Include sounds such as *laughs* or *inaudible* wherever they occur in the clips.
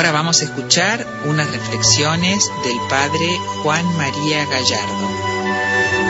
Ahora vamos a escuchar unas reflexiones del padre Juan María Gallardo.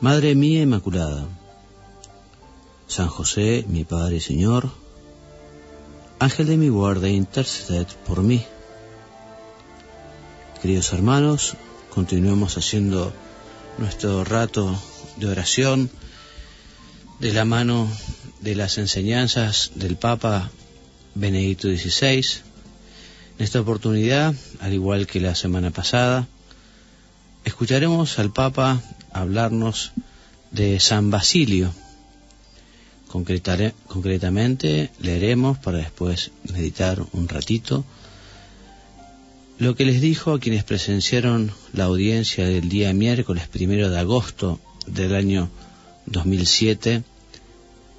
Madre mía Inmaculada, San José, mi Padre y Señor, Ángel de mi guarda, interceded por mí. Queridos hermanos, continuemos haciendo nuestro rato de oración de la mano de las enseñanzas del Papa Benedicto XVI. En esta oportunidad, al igual que la semana pasada, escucharemos al Papa hablarnos de San Basilio. concretamente leeremos para después meditar un ratito lo que les dijo a quienes presenciaron la audiencia del día miércoles primero de agosto del año 2007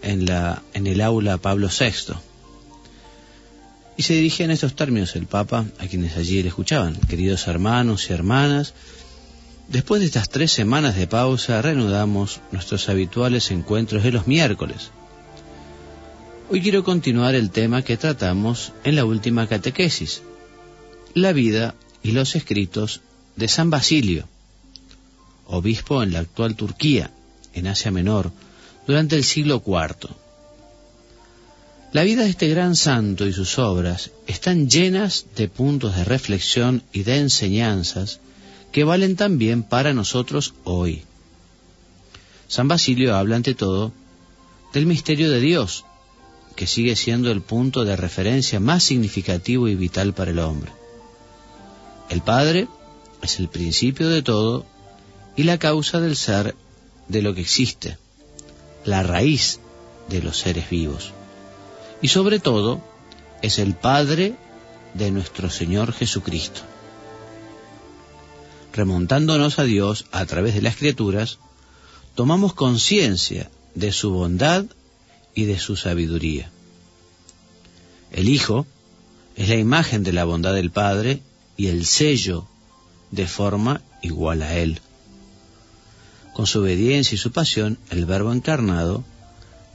en, la, en el aula Pablo VI. Y se dirigía en estos términos el Papa a quienes allí le escuchaban, queridos hermanos y hermanas, Después de estas tres semanas de pausa, reanudamos nuestros habituales encuentros de los miércoles. Hoy quiero continuar el tema que tratamos en la última catequesis, la vida y los escritos de San Basilio, obispo en la actual Turquía, en Asia Menor, durante el siglo IV. La vida de este gran santo y sus obras están llenas de puntos de reflexión y de enseñanzas que valen también para nosotros hoy. San Basilio habla ante todo del misterio de Dios, que sigue siendo el punto de referencia más significativo y vital para el hombre. El Padre es el principio de todo y la causa del ser de lo que existe, la raíz de los seres vivos. Y sobre todo es el Padre de nuestro Señor Jesucristo remontándonos a Dios a través de las criaturas, tomamos conciencia de su bondad y de su sabiduría. El Hijo es la imagen de la bondad del Padre y el sello de forma igual a Él. Con su obediencia y su pasión, el Verbo encarnado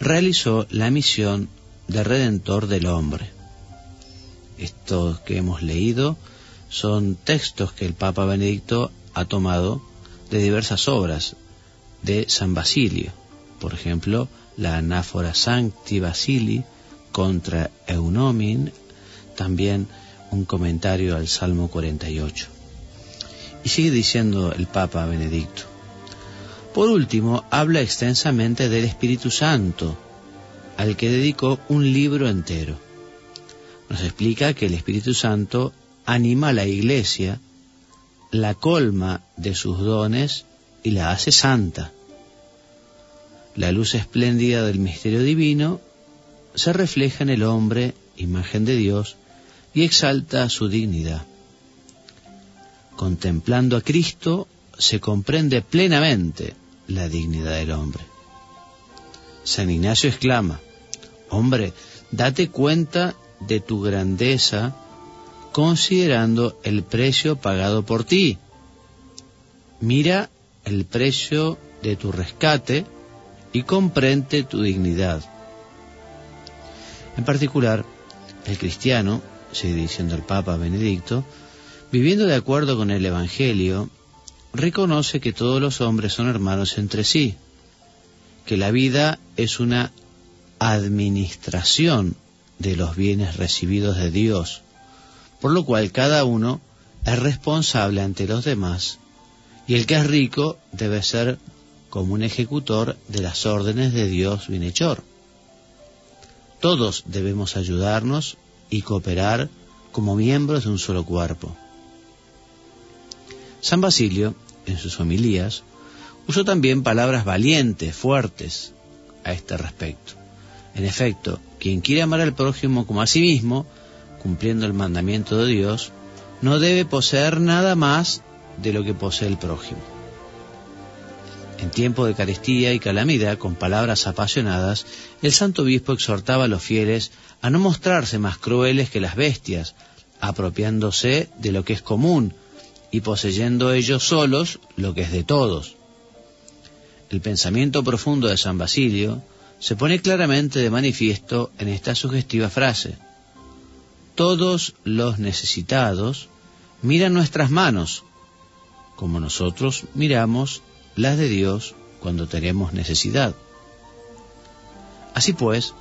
realizó la misión de redentor del hombre. Esto que hemos leído son textos que el Papa Benedicto ha tomado de diversas obras de San Basilio, por ejemplo, la anáfora Sancti Basili contra Eunomin, también un comentario al Salmo 48. Y sigue diciendo el Papa Benedicto. Por último, habla extensamente del Espíritu Santo, al que dedicó un libro entero nos explica que el Espíritu Santo anima a la iglesia, la colma de sus dones y la hace santa. La luz espléndida del misterio divino se refleja en el hombre, imagen de Dios, y exalta su dignidad. Contemplando a Cristo se comprende plenamente la dignidad del hombre. San Ignacio exclama, hombre, date cuenta de tu grandeza considerando el precio pagado por ti. Mira el precio de tu rescate y comprende tu dignidad. En particular, el cristiano, sigue diciendo el Papa Benedicto, viviendo de acuerdo con el Evangelio, reconoce que todos los hombres son hermanos entre sí, que la vida es una administración de los bienes recibidos de Dios, por lo cual cada uno es responsable ante los demás, y el que es rico debe ser como un ejecutor de las órdenes de Dios bienhechor. Todos debemos ayudarnos y cooperar como miembros de un solo cuerpo. San Basilio, en sus homilías, usó también palabras valientes, fuertes a este respecto. En efecto, quien quiere amar al prójimo como a sí mismo, cumpliendo el mandamiento de Dios, no debe poseer nada más de lo que posee el prójimo. En tiempo de carestía y calamidad, con palabras apasionadas, el santo obispo exhortaba a los fieles a no mostrarse más crueles que las bestias, apropiándose de lo que es común y poseyendo ellos solos lo que es de todos. El pensamiento profundo de San Basilio se pone claramente de manifiesto en esta sugestiva frase. Todos los necesitados miran nuestras manos, como nosotros miramos las de Dios cuando tenemos necesidad. Así pues,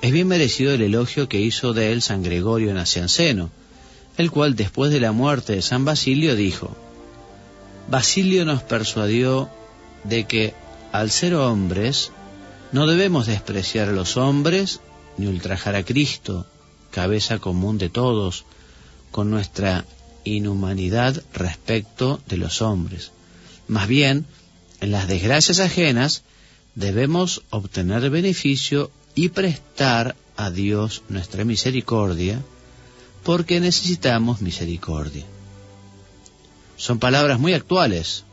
es bien merecido el elogio que hizo de él San Gregorio Nacianceno, el cual después de la muerte de San Basilio dijo, Basilio nos persuadió de que al ser hombres no debemos despreciar a los hombres ni ultrajar a Cristo, cabeza común de todos, con nuestra inhumanidad respecto de los hombres. Más bien, en las desgracias ajenas debemos obtener beneficio y prestar a Dios nuestra misericordia, porque necesitamos misericordia. Son palabras muy actuales.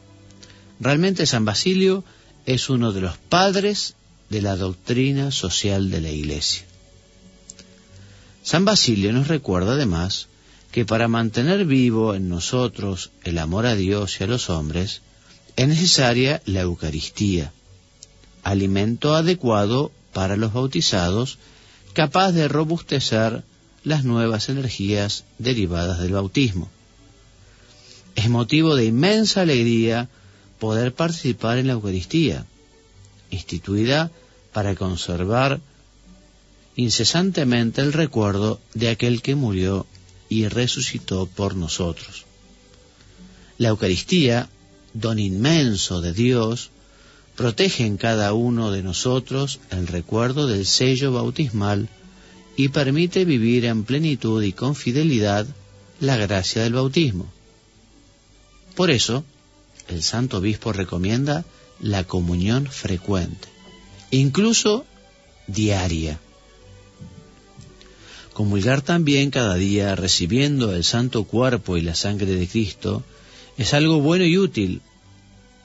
Realmente San Basilio es uno de los padres de la doctrina social de la Iglesia. San Basilio nos recuerda además que para mantener vivo en nosotros el amor a Dios y a los hombres, es necesaria la Eucaristía, alimento adecuado para los bautizados, capaz de robustecer las nuevas energías derivadas del bautismo. Es motivo de inmensa alegría poder participar en la Eucaristía, instituida para conservar incesantemente el recuerdo de aquel que murió y resucitó por nosotros. La Eucaristía, don inmenso de Dios, protege en cada uno de nosotros el recuerdo del sello bautismal y permite vivir en plenitud y con fidelidad la gracia del bautismo. Por eso, el Santo Obispo recomienda la comunión frecuente, incluso diaria. Comulgar también cada día recibiendo el santo cuerpo y la sangre de Cristo es algo bueno y útil,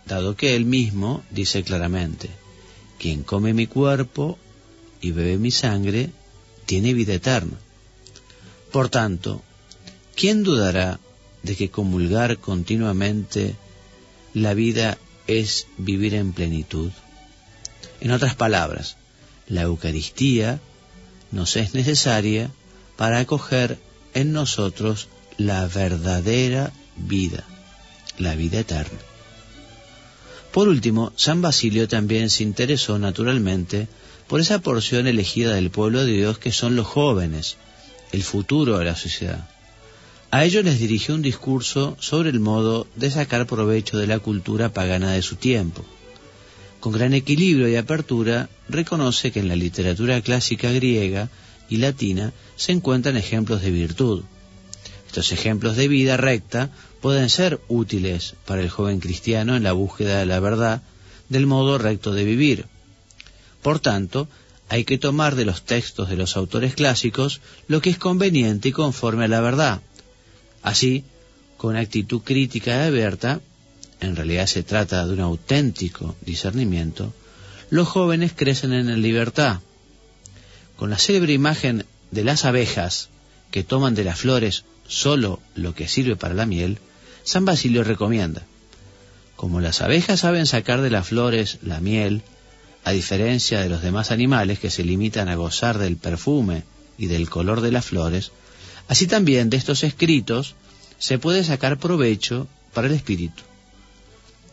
dado que Él mismo dice claramente, quien come mi cuerpo y bebe mi sangre, tiene vida eterna. Por tanto, ¿quién dudará de que comulgar continuamente la vida es vivir en plenitud? En otras palabras, la Eucaristía nos es necesaria para acoger en nosotros la verdadera vida, la vida eterna. Por último, San Basilio también se interesó naturalmente por esa porción elegida del pueblo de Dios que son los jóvenes, el futuro de la sociedad. A ellos les dirigió un discurso sobre el modo de sacar provecho de la cultura pagana de su tiempo. Con gran equilibrio y apertura, reconoce que en la literatura clásica griega y latina se encuentran ejemplos de virtud. Estos ejemplos de vida recta pueden ser útiles para el joven cristiano en la búsqueda de la verdad del modo recto de vivir. Por tanto, hay que tomar de los textos de los autores clásicos lo que es conveniente y conforme a la verdad. Así, con actitud crítica y abierta, en realidad se trata de un auténtico discernimiento, los jóvenes crecen en libertad. Con la célebre imagen de las abejas que toman de las flores solo lo que sirve para la miel, San Basilio recomienda, como las abejas saben sacar de las flores la miel, a diferencia de los demás animales que se limitan a gozar del perfume y del color de las flores, así también de estos escritos se puede sacar provecho para el espíritu.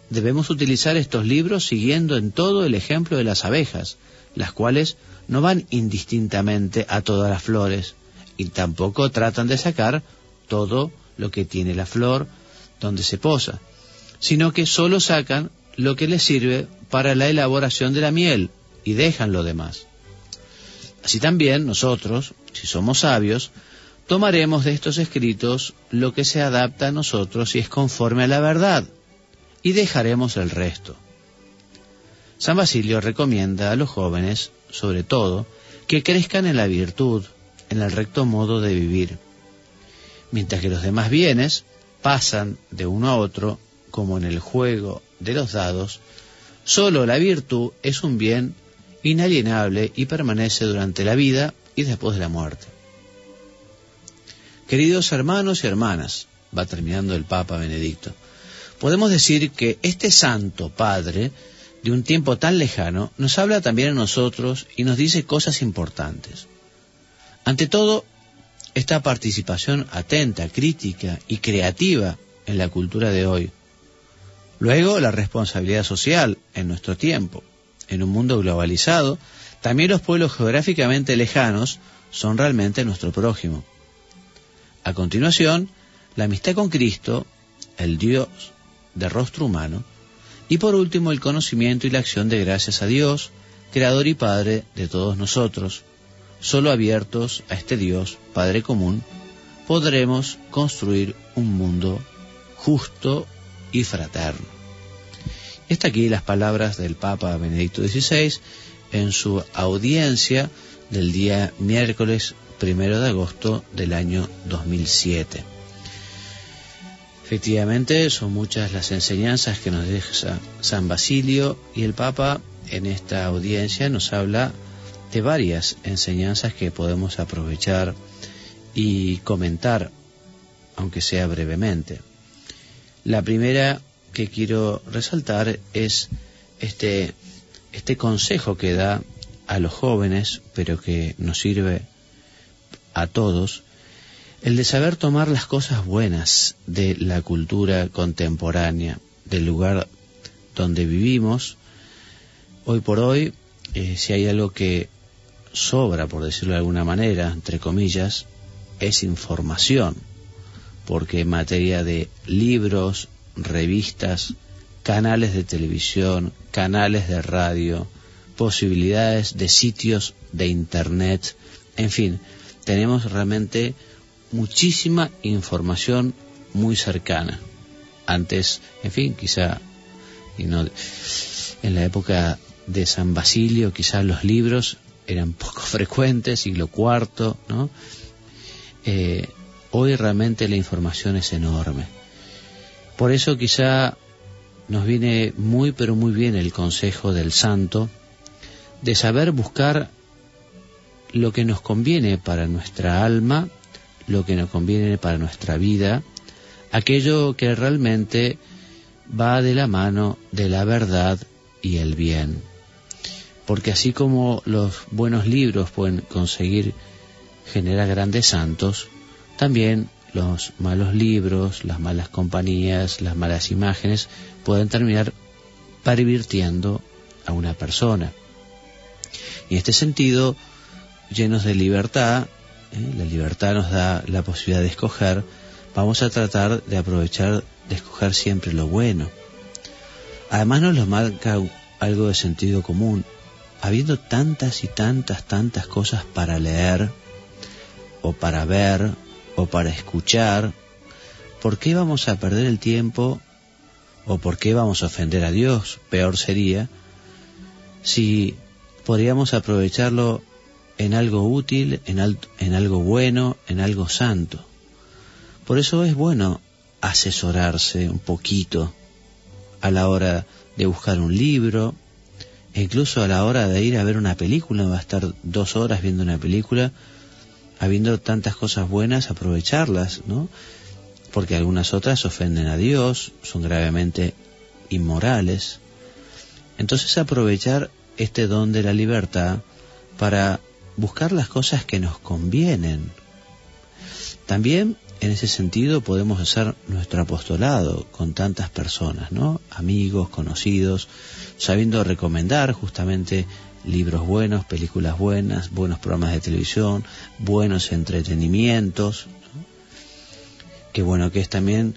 Debemos utilizar estos libros siguiendo en todo el ejemplo de las abejas, las cuales no van indistintamente a todas las flores y tampoco tratan de sacar todo lo que tiene la flor donde se posa, sino que solo sacan lo que les sirve para la elaboración de la miel y dejan lo demás. Así también nosotros, si somos sabios, tomaremos de estos escritos lo que se adapta a nosotros y es conforme a la verdad, y dejaremos el resto. San Basilio recomienda a los jóvenes, sobre todo, que crezcan en la virtud, en el recto modo de vivir, mientras que los demás bienes pasan de uno a otro, como en el juego de los dados, solo la virtud es un bien inalienable y permanece durante la vida y después de la muerte. Queridos hermanos y hermanas, va terminando el Papa Benedicto, podemos decir que este Santo Padre, de un tiempo tan lejano, nos habla también a nosotros y nos dice cosas importantes. Ante todo, esta participación atenta, crítica y creativa en la cultura de hoy. Luego, la responsabilidad social en nuestro tiempo. En un mundo globalizado, también los pueblos geográficamente lejanos son realmente nuestro prójimo. A continuación, la amistad con Cristo, el Dios de rostro humano, y por último el conocimiento y la acción de gracias a Dios, Creador y Padre de todos nosotros, solo abiertos a este Dios, Padre común, podremos construir un mundo justo y fraterno. Está aquí las palabras del Papa Benedicto XVI en su audiencia del día miércoles primero de agosto del año 2007. Efectivamente, son muchas las enseñanzas que nos deja San Basilio y el Papa en esta audiencia nos habla de varias enseñanzas que podemos aprovechar y comentar, aunque sea brevemente. La primera que quiero resaltar es este, este consejo que da a los jóvenes, pero que nos sirve a todos, el de saber tomar las cosas buenas de la cultura contemporánea, del lugar donde vivimos. Hoy por hoy, eh, si hay algo que sobra, por decirlo de alguna manera, entre comillas, es información, porque en materia de libros, revistas, canales de televisión, canales de radio, posibilidades de sitios de Internet, en fin, tenemos realmente muchísima información muy cercana. Antes, en fin, quizá, y no, en la época de San Basilio, quizá los libros eran poco *laughs* frecuentes, siglo IV, ¿no? Eh, hoy realmente la información es enorme. Por eso quizá nos viene muy pero muy bien el consejo del santo de saber buscar lo que nos conviene para nuestra alma, lo que nos conviene para nuestra vida, aquello que realmente va de la mano de la verdad y el bien. Porque así como los buenos libros pueden conseguir generar grandes santos, también los malos libros, las malas compañías, las malas imágenes pueden terminar pervirtiendo a una persona. Y en este sentido, llenos de libertad, ¿eh? la libertad nos da la posibilidad de escoger, vamos a tratar de aprovechar de escoger siempre lo bueno. Además nos lo marca algo de sentido común. Habiendo tantas y tantas, tantas cosas para leer, o para ver o para escuchar, ¿por qué vamos a perder el tiempo o por qué vamos a ofender a Dios? Peor sería si podríamos aprovecharlo en algo útil, en, en algo bueno, en algo santo. Por eso es bueno asesorarse un poquito a la hora de buscar un libro, e incluso a la hora de ir a ver una película, va a estar dos horas viendo una película, habiendo tantas cosas buenas, aprovecharlas, ¿no? Porque algunas otras ofenden a Dios, son gravemente inmorales. Entonces aprovechar este don de la libertad para buscar las cosas que nos convienen. También en ese sentido podemos hacer nuestro apostolado con tantas personas, ¿no? Amigos, conocidos, sabiendo recomendar justamente libros buenos, películas buenas, buenos programas de televisión, buenos entretenimientos. Qué bueno que es también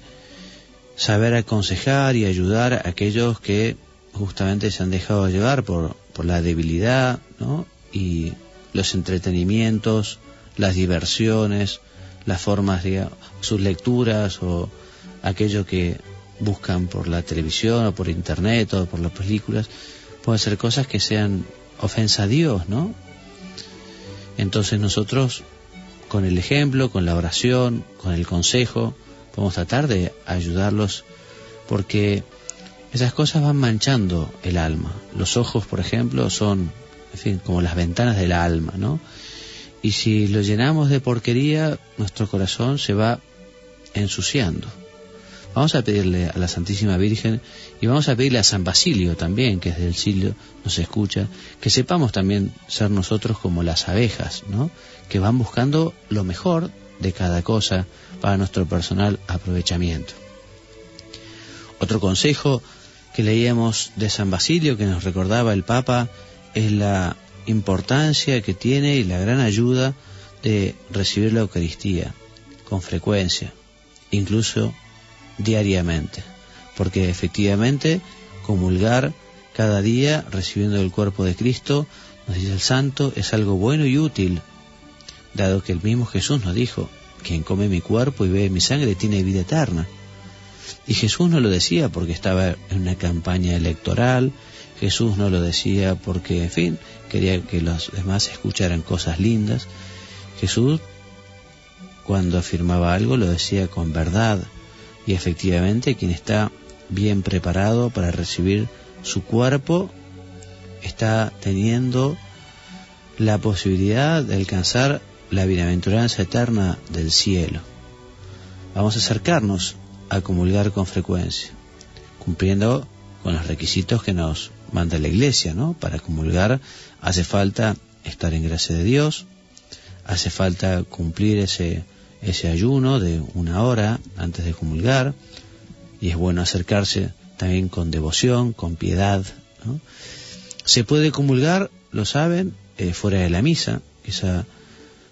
saber aconsejar y ayudar a aquellos que justamente se han dejado llevar por, por la debilidad, ¿no? Y los entretenimientos, las diversiones, las formas, de sus lecturas o aquello que buscan por la televisión o por internet o por las películas, pueden ser cosas que sean ofensa a Dios, ¿no? Entonces nosotros, con el ejemplo, con la oración, con el consejo, podemos tratar de ayudarlos porque esas cosas van manchando el alma. Los ojos, por ejemplo, son, en fin, como las ventanas del alma, ¿no? Y si lo llenamos de porquería, nuestro corazón se va ensuciando. Vamos a pedirle a la Santísima Virgen y vamos a pedirle a San Basilio también, que desde el siglo nos escucha, que sepamos también ser nosotros como las abejas, ¿no? Que van buscando lo mejor de cada cosa para nuestro personal aprovechamiento. Otro consejo que leíamos de San Basilio que nos recordaba el Papa es la importancia que tiene y la gran ayuda de recibir la Eucaristía con frecuencia, incluso diariamente, porque efectivamente comulgar cada día recibiendo el cuerpo de Cristo, nos dice el santo, es algo bueno y útil, dado que el mismo Jesús nos dijo, quien come mi cuerpo y bebe mi sangre tiene vida eterna. Y Jesús no lo decía porque estaba en una campaña electoral, Jesús no lo decía porque, en fin, quería que los demás escucharan cosas lindas. Jesús, cuando afirmaba algo, lo decía con verdad. Y efectivamente, quien está bien preparado para recibir su cuerpo, está teniendo la posibilidad de alcanzar la bienaventuranza eterna del cielo. Vamos a acercarnos a comulgar con frecuencia, cumpliendo con los requisitos que nos manda la iglesia, ¿no? Para comulgar hace falta estar en gracia de Dios, hace falta cumplir ese, ese ayuno de una hora antes de comulgar, y es bueno acercarse también con devoción, con piedad. ¿no? Se puede comulgar, lo saben, eh, fuera de la misa, quizá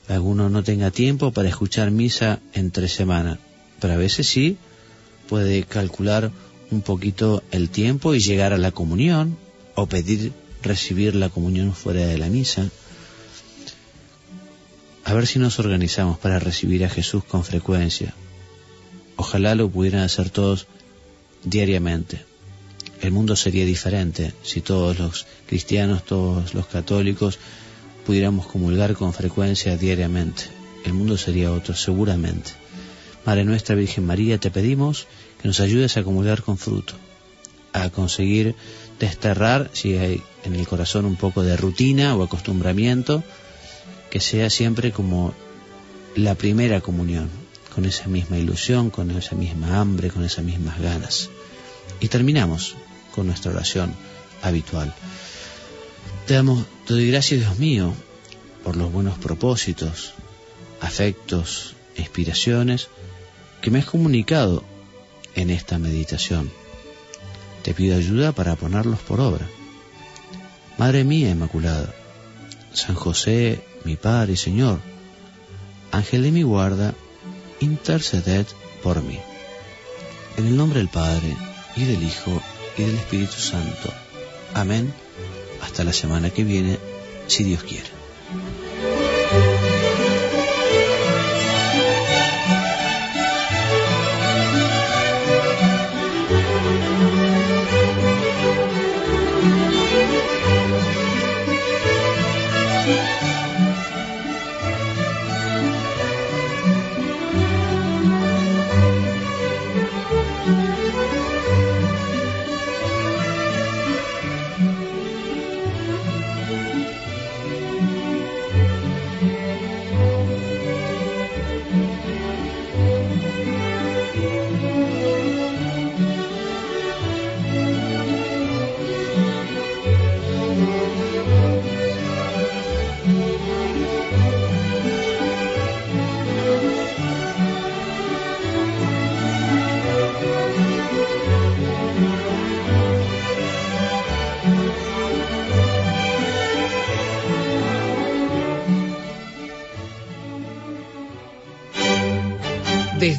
alguno no tenga tiempo para escuchar misa entre semana, pero a veces sí puede calcular un poquito el tiempo y llegar a la comunión o pedir recibir la comunión fuera de la misa. A ver si nos organizamos para recibir a Jesús con frecuencia. Ojalá lo pudieran hacer todos diariamente. El mundo sería diferente si todos los cristianos, todos los católicos pudiéramos comulgar con frecuencia diariamente. El mundo sería otro, seguramente. Madre nuestra Virgen María, te pedimos que nos ayudes a comulgar con fruto, a conseguir desterrar, si hay en el corazón un poco de rutina o acostumbramiento, que sea siempre como la primera comunión, con esa misma ilusión, con esa misma hambre, con esas mismas ganas. Y terminamos con nuestra oración habitual. Te damos, te doy gracias, Dios mío, por los buenos propósitos, afectos, inspiraciones que me has comunicado en esta meditación te pido ayuda para ponerlos por obra. Madre mía Inmaculada, San José, mi Padre y Señor, Ángel de mi guarda, interceded por mí. En el nombre del Padre, y del Hijo, y del Espíritu Santo. Amén. Hasta la semana que viene, si Dios quiere.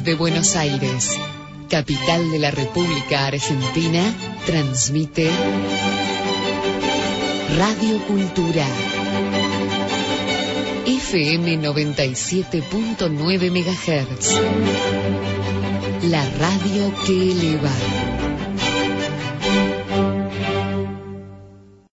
Desde Buenos Aires, capital de la República Argentina, transmite Radio Cultura. FM 97.9 MHz. La radio que eleva.